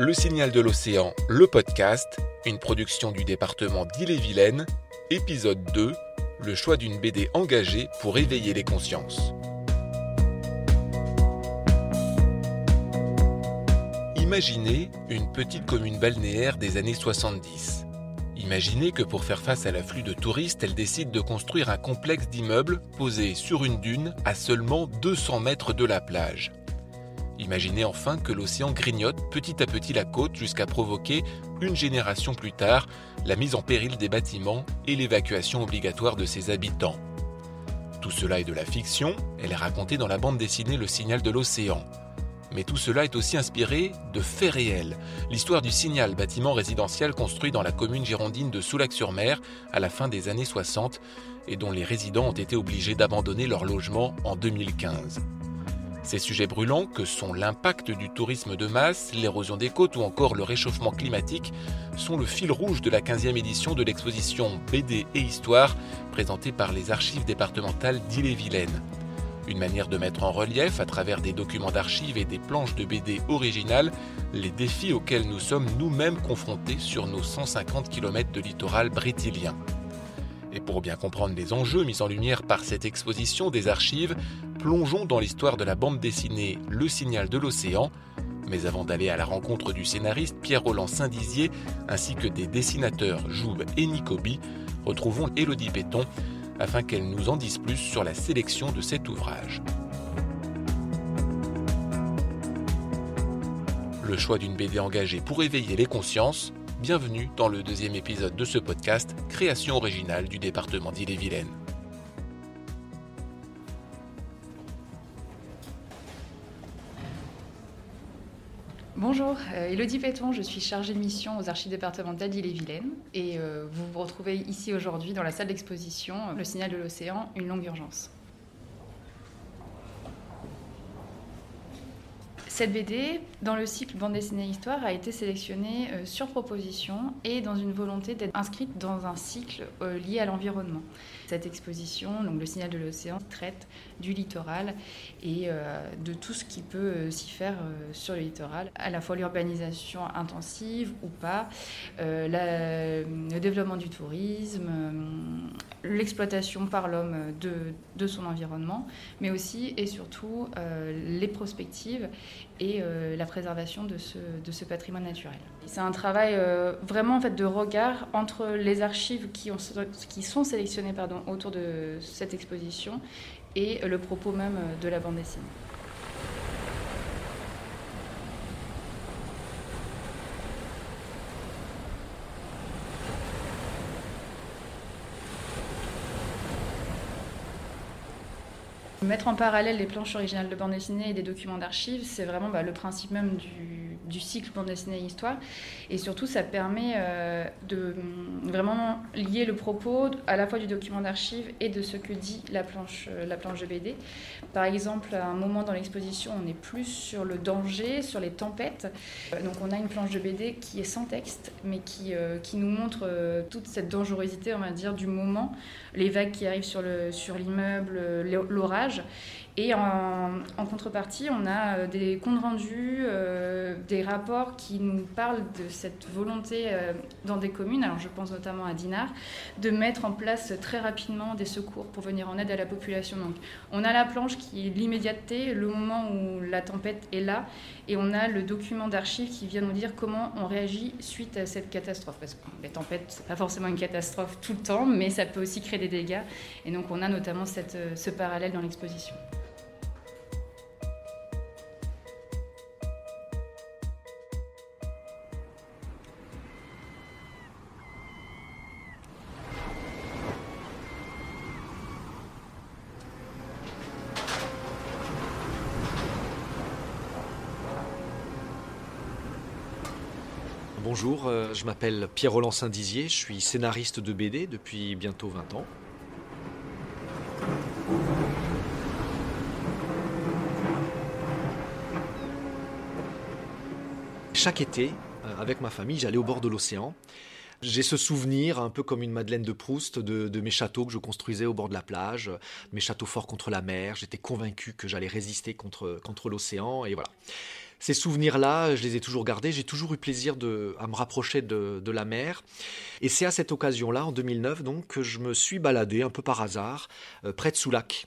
Le Signal de l'Océan, le podcast, une production du département d'Ille-et-Vilaine, épisode 2, le choix d'une BD engagée pour éveiller les consciences. Imaginez une petite commune balnéaire des années 70. Imaginez que pour faire face à l'afflux de touristes, elle décide de construire un complexe d'immeubles posé sur une dune à seulement 200 mètres de la plage. Imaginez enfin que l'océan grignote petit à petit la côte jusqu'à provoquer, une génération plus tard, la mise en péril des bâtiments et l'évacuation obligatoire de ses habitants. Tout cela est de la fiction, elle est racontée dans la bande dessinée Le signal de l'océan. Mais tout cela est aussi inspiré de faits réels. L'histoire du Signal, bâtiment résidentiel construit dans la commune girondine de Soulac-sur-Mer à la fin des années 60 et dont les résidents ont été obligés d'abandonner leur logement en 2015. Ces sujets brûlants, que sont l'impact du tourisme de masse, l'érosion des côtes ou encore le réchauffement climatique, sont le fil rouge de la 15e édition de l'exposition BD et Histoire présentée par les archives départementales d'Ille-et-Vilaine. Une manière de mettre en relief, à travers des documents d'archives et des planches de BD originales, les défis auxquels nous sommes nous-mêmes confrontés sur nos 150 km de littoral brétilien. Et pour bien comprendre les enjeux mis en lumière par cette exposition des archives, plongeons dans l'histoire de la bande dessinée Le Signal de l'Océan. Mais avant d'aller à la rencontre du scénariste Pierre-Roland Saint-Dizier ainsi que des dessinateurs Joub et Nicobi, retrouvons Élodie Péton afin qu'elle nous en dise plus sur la sélection de cet ouvrage. Le choix d'une BD engagée pour éveiller les consciences, bienvenue dans le deuxième épisode de ce podcast, création originale du département d'Ille-et-Vilaine. Bonjour, euh, Elodie Péton, je suis chargée de mission aux archives départementales d'Ille-et-Vilaine et euh, vous vous retrouvez ici aujourd'hui dans la salle d'exposition Le signal de l'océan, une longue urgence. Cette BD, dans le cycle bande dessinée histoire, a été sélectionnée euh, sur proposition et dans une volonté d'être inscrite dans un cycle euh, lié à l'environnement. Cette exposition, donc le signal de l'océan, traite du littoral et euh, de tout ce qui peut s'y faire sur le littoral, à la fois l'urbanisation intensive ou pas, le développement du tourisme, l'exploitation par l'homme de, de, son environnement, mais aussi et surtout les prospectives et euh, la préservation de ce, patrimoine naturel. C'est un travail euh, vraiment en fait, de regard entre les archives qui, ont, qui sont sélectionnées autour de cette exposition et le propos même de la bande dessinée. Mettre en parallèle les planches originales de bande dessinée et des documents d'archives, c'est vraiment bah, le principe même du, du, cycle bande dessinée histoire. Et surtout, ça permet euh, de vraiment lier le propos à la fois du document d'archives et de ce que dit la planche, euh, la planche de BD. Par exemple, à un moment dans l'exposition, on est plus sur le danger, sur les tempêtes. Euh, donc on a une planche de BD qui est sans texte, mais qui, qui nous montre toute cette dangerosité, on va dire, du moment, les vagues qui arrivent sur l'immeuble, l'orage et en, contrepartie, on a euh, des comptes rendus, euh, des rapports qui nous parlent de cette volonté euh, dans des communes, alors je pense notamment à Dinard, de mettre en place très rapidement des secours pour venir en aide à la population. Donc on a la planche qui est l'immédiateté, le moment où la tempête est là, et on a le document d'archives qui vient nous dire comment on réagit suite à cette catastrophe. Parce que les tempêtes, c'est pas forcément une catastrophe tout le temps, mais ça peut aussi créer des dégâts. Et donc on a notamment ce parallèle dans l'exposition. Bonjour, euh, je m'appelle Pierre-Roland Saint-Dizier, je suis scénariste de BD depuis bientôt 20 ans. Chaque été, euh, avec ma famille, j'allais au bord de l'océan. J'ai ce souvenir, un peu comme une Madeleine de Proust, de, mes châteaux que je construisais au bord de la plage, mes châteaux forts contre la mer. J'étais convaincu que j'allais résister contre, contre l'océan, et voilà. Ces souvenirs-là, je les ai toujours gardés. J'ai toujours eu plaisir à me rapprocher de, de la mer. Et c'est à cette occasion-là, en 2009, donc, que je me suis baladé un peu par hasard euh, près de Soulac.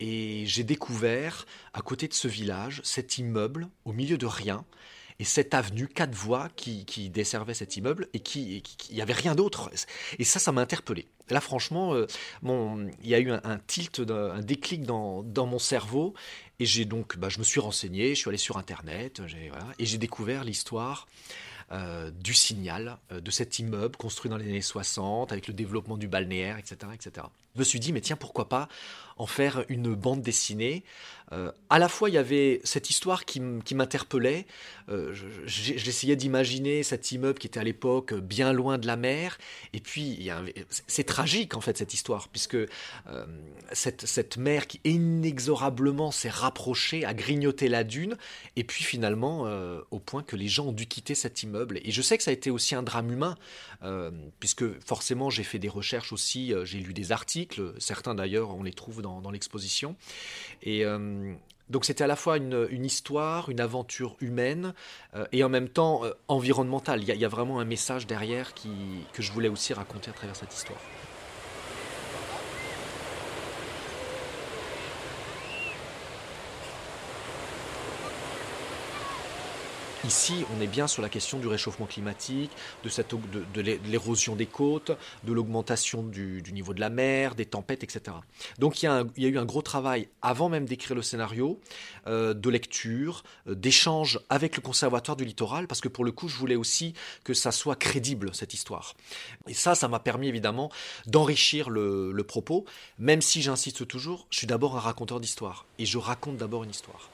Et j'ai découvert, à côté de ce village, cet immeuble au milieu de rien, et cette avenue, quatre voies qui, qui desservait cet immeuble et qui, il n'y avait rien d'autre. Et ça, ça m'a interpellé. Là, franchement, euh, il y a eu un, tilt, un déclic dans, dans, mon cerveau. Et j'ai donc, bah, je me suis renseigné, je suis allé sur Internet, et j'ai découvert l'histoire euh, du signal euh, de cet immeuble construit dans les années 60 avec le développement du balnéaire, etc., etc. Je me suis dit, mais tiens, pourquoi pas en faire une bande dessinée? Euh, À la fois, il y avait cette histoire qui m'interpellait. Euh, J'essayais d'imaginer cet immeuble qui était à l'époque bien loin de la mer. Et puis, c'est tragique, en fait, cette histoire, puisque euh, cette, cette, mer qui inexorablement s'est rapprochée, a grignoté la dune, et puis finalement, euh, au point que les gens ont dû quitter cet immeuble. Et je sais que ça a été aussi un drame humain, puisque forcément, j'ai fait des recherches aussi, j'ai lu des articles certains d'ailleurs, on les trouve dans, l'exposition. Et euh, donc c'était à la fois une, histoire, une aventure humaine euh, et en même temps euh, environnementale. Il y, a, vraiment un message derrière que je voulais aussi raconter à travers cette histoire. Ici, on est bien sur la question du réchauffement climatique, de, l'érosion des côtes, de l'augmentation du, niveau de la mer, des tempêtes, etc. Donc il y, a, eu un gros travail, avant même d'écrire le scénario, euh, de lecture, euh, d'échange avec le Conservatoire du littoral, parce que pour le coup, je voulais aussi que ça soit crédible, cette histoire. Et ça, ça m'a permis évidemment d'enrichir le, le propos, même si j'insiste toujours, je suis d'abord un raconteur d'histoire, et je raconte d'abord une histoire.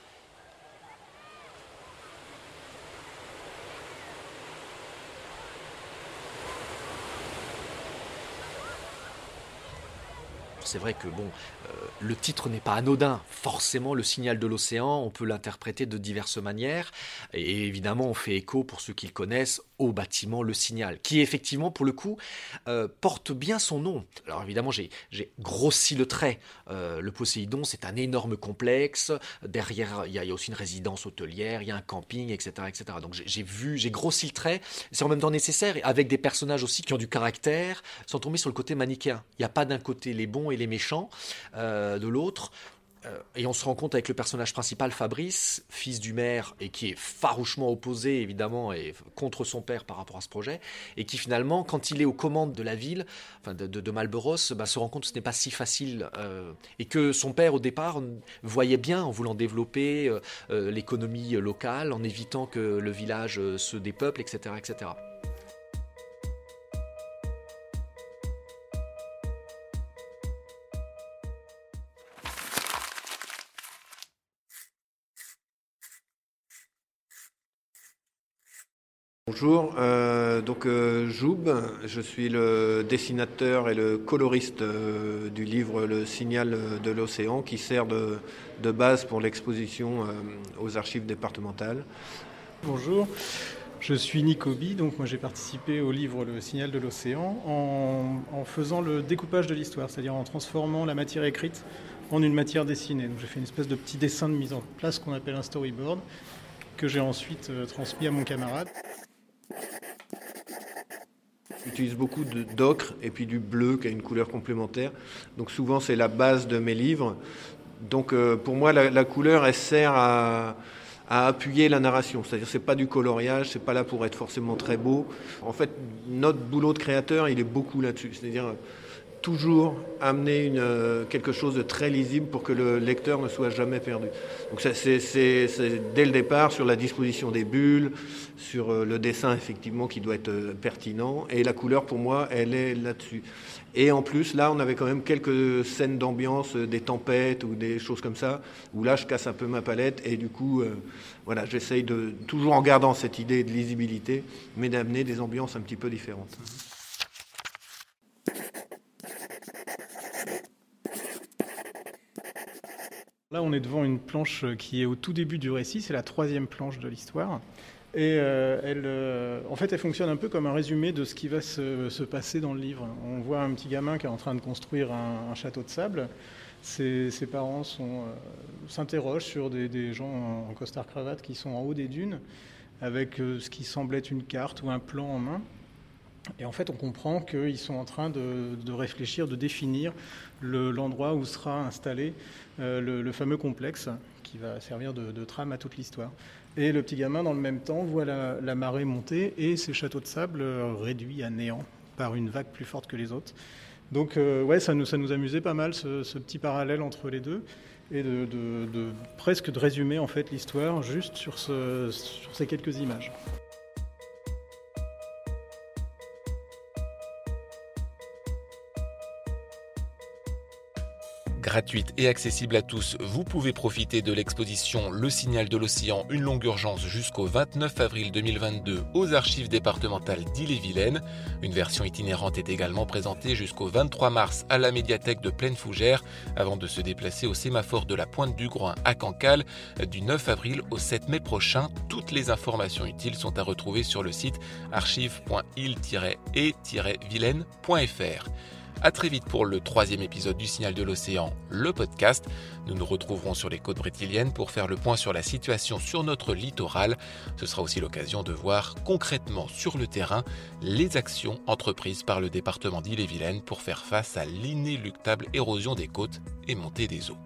C'est vrai que bon, euh, le titre n'est pas anodin. Forcément, le signal de l'océan, on peut l'interpréter de diverses manières. Et évidemment, on fait écho, pour ceux qui le connaissent, au bâtiment Le Signal, qui effectivement, pour le coup, euh, porte bien son nom. Alors évidemment, j'ai grossi le trait. Euh, le Poséidon, c'est un énorme complexe. Derrière, il y, a aussi une résidence hôtelière, il y a un camping, etc. etc. Donc j'ai vu, j'ai grossi le trait. C'est en même temps nécessaire, avec des personnages aussi qui ont du caractère, sans tomber sur le côté manichéen. Il n'y a pas d'un côté les bons et les méchants, euh, de l'autre. Euh, et on se rend compte avec le personnage principal, Fabrice, fils du maire, et qui est farouchement opposé, évidemment, et contre son père par rapport à ce projet, et qui finalement, quand il est aux commandes de la ville, enfin de, de, Malboros, bah, se rend compte que ce n'est pas si facile, euh, et que son père, au départ, voyait bien, en voulant développer l'économie locale, en évitant que le village se dépeuple, etc. etc. Bonjour, euh, donc euh, Joub, je suis le dessinateur et le coloriste euh, du livre Le signal de l'océan qui sert de, base pour l'exposition aux archives départementales. Bonjour, je suis Nicobi, donc moi j'ai participé au livre Le signal de l'océan en, en, faisant le découpage de l'histoire, c'est-à-dire en transformant la matière écrite en une matière dessinée. Donc j'ai fait une espèce de petit dessin de mise en place qu'on appelle un storyboard que j'ai ensuite transmis à mon camarade. J'utilise beaucoup d'ocre et puis du bleu qui a une couleur complémentaire. Donc souvent c'est la base de mes livres. Donc euh, pour moi la, couleur elle sert à, appuyer la narration. C'est-à-dire c'est pas du coloriage, c'est pas là pour être forcément très beau. En fait notre boulot de créateur il est beaucoup là-dessus. C'est-à-dire toujours amener euh, quelque chose de très lisible pour que le lecteur ne soit jamais perdu. Donc c'est dès le départ sur la disposition des bulles, sur euh, le dessin effectivement qui doit être euh, pertinent, et la couleur pour moi elle est là-dessus. Et en plus là on avait quand même quelques scènes d'ambiance, des tempêtes ou des choses comme ça, où là je casse un peu ma palette et du coup voilà j'essaye de toujours en gardant cette idée de lisibilité, mais d'amener des ambiances un petit peu différentes. Là, on est devant une planche qui est au tout début du récit, c'est la troisième planche de l'histoire. Et elle, en fait, elle fonctionne un peu comme un résumé de ce qui va se, passer dans le livre. On voit un petit gamin qui est en train de construire un, château de sable. Ses, parents s'interrogent sur des, gens en, costard-cravate qui sont en haut des dunes, avec ce qui semble être une carte ou un plan en main. Et en fait, on comprend qu'ils sont en train de, réfléchir, de définir l'endroit où sera installé euh, le, fameux complexe qui va servir de, trame à toute l'histoire. Et le petit gamin, dans le même temps, voit la, marée monter et ses châteaux de sable euh, réduits à néant par une vague plus forte que les autres. Donc, euh, ouais, ça nous, ça nous amusait pas mal ce, petit parallèle entre les deux et de, presque de résumer en fait l'histoire juste sur, sur ces quelques images. Gratuite et accessible à tous, vous pouvez profiter de l'exposition Le signal de l'océan, une longue urgence jusqu'au 29 avril 2022 aux archives départementales d'Ille-et-Vilaine. Une version itinérante est également présentée jusqu'au 23 mars à la médiathèque de Plaine Fougère avant de se déplacer au sémaphore de la Pointe du Groin à Cancale du 9 avril au 7 mai prochain. Toutes les informations utiles sont à retrouver sur le site archive.il-et-vilaine.fr. A très vite pour le troisième épisode du Signal de l'Océan, le podcast. Nous nous retrouverons sur les côtes brétiliennes pour faire le point sur la situation sur notre littoral. Ce sera aussi l'occasion de voir concrètement sur le terrain les actions entreprises par le département d'Ille-et-Vilaine pour faire face à l'inéluctable érosion des côtes et montée des eaux.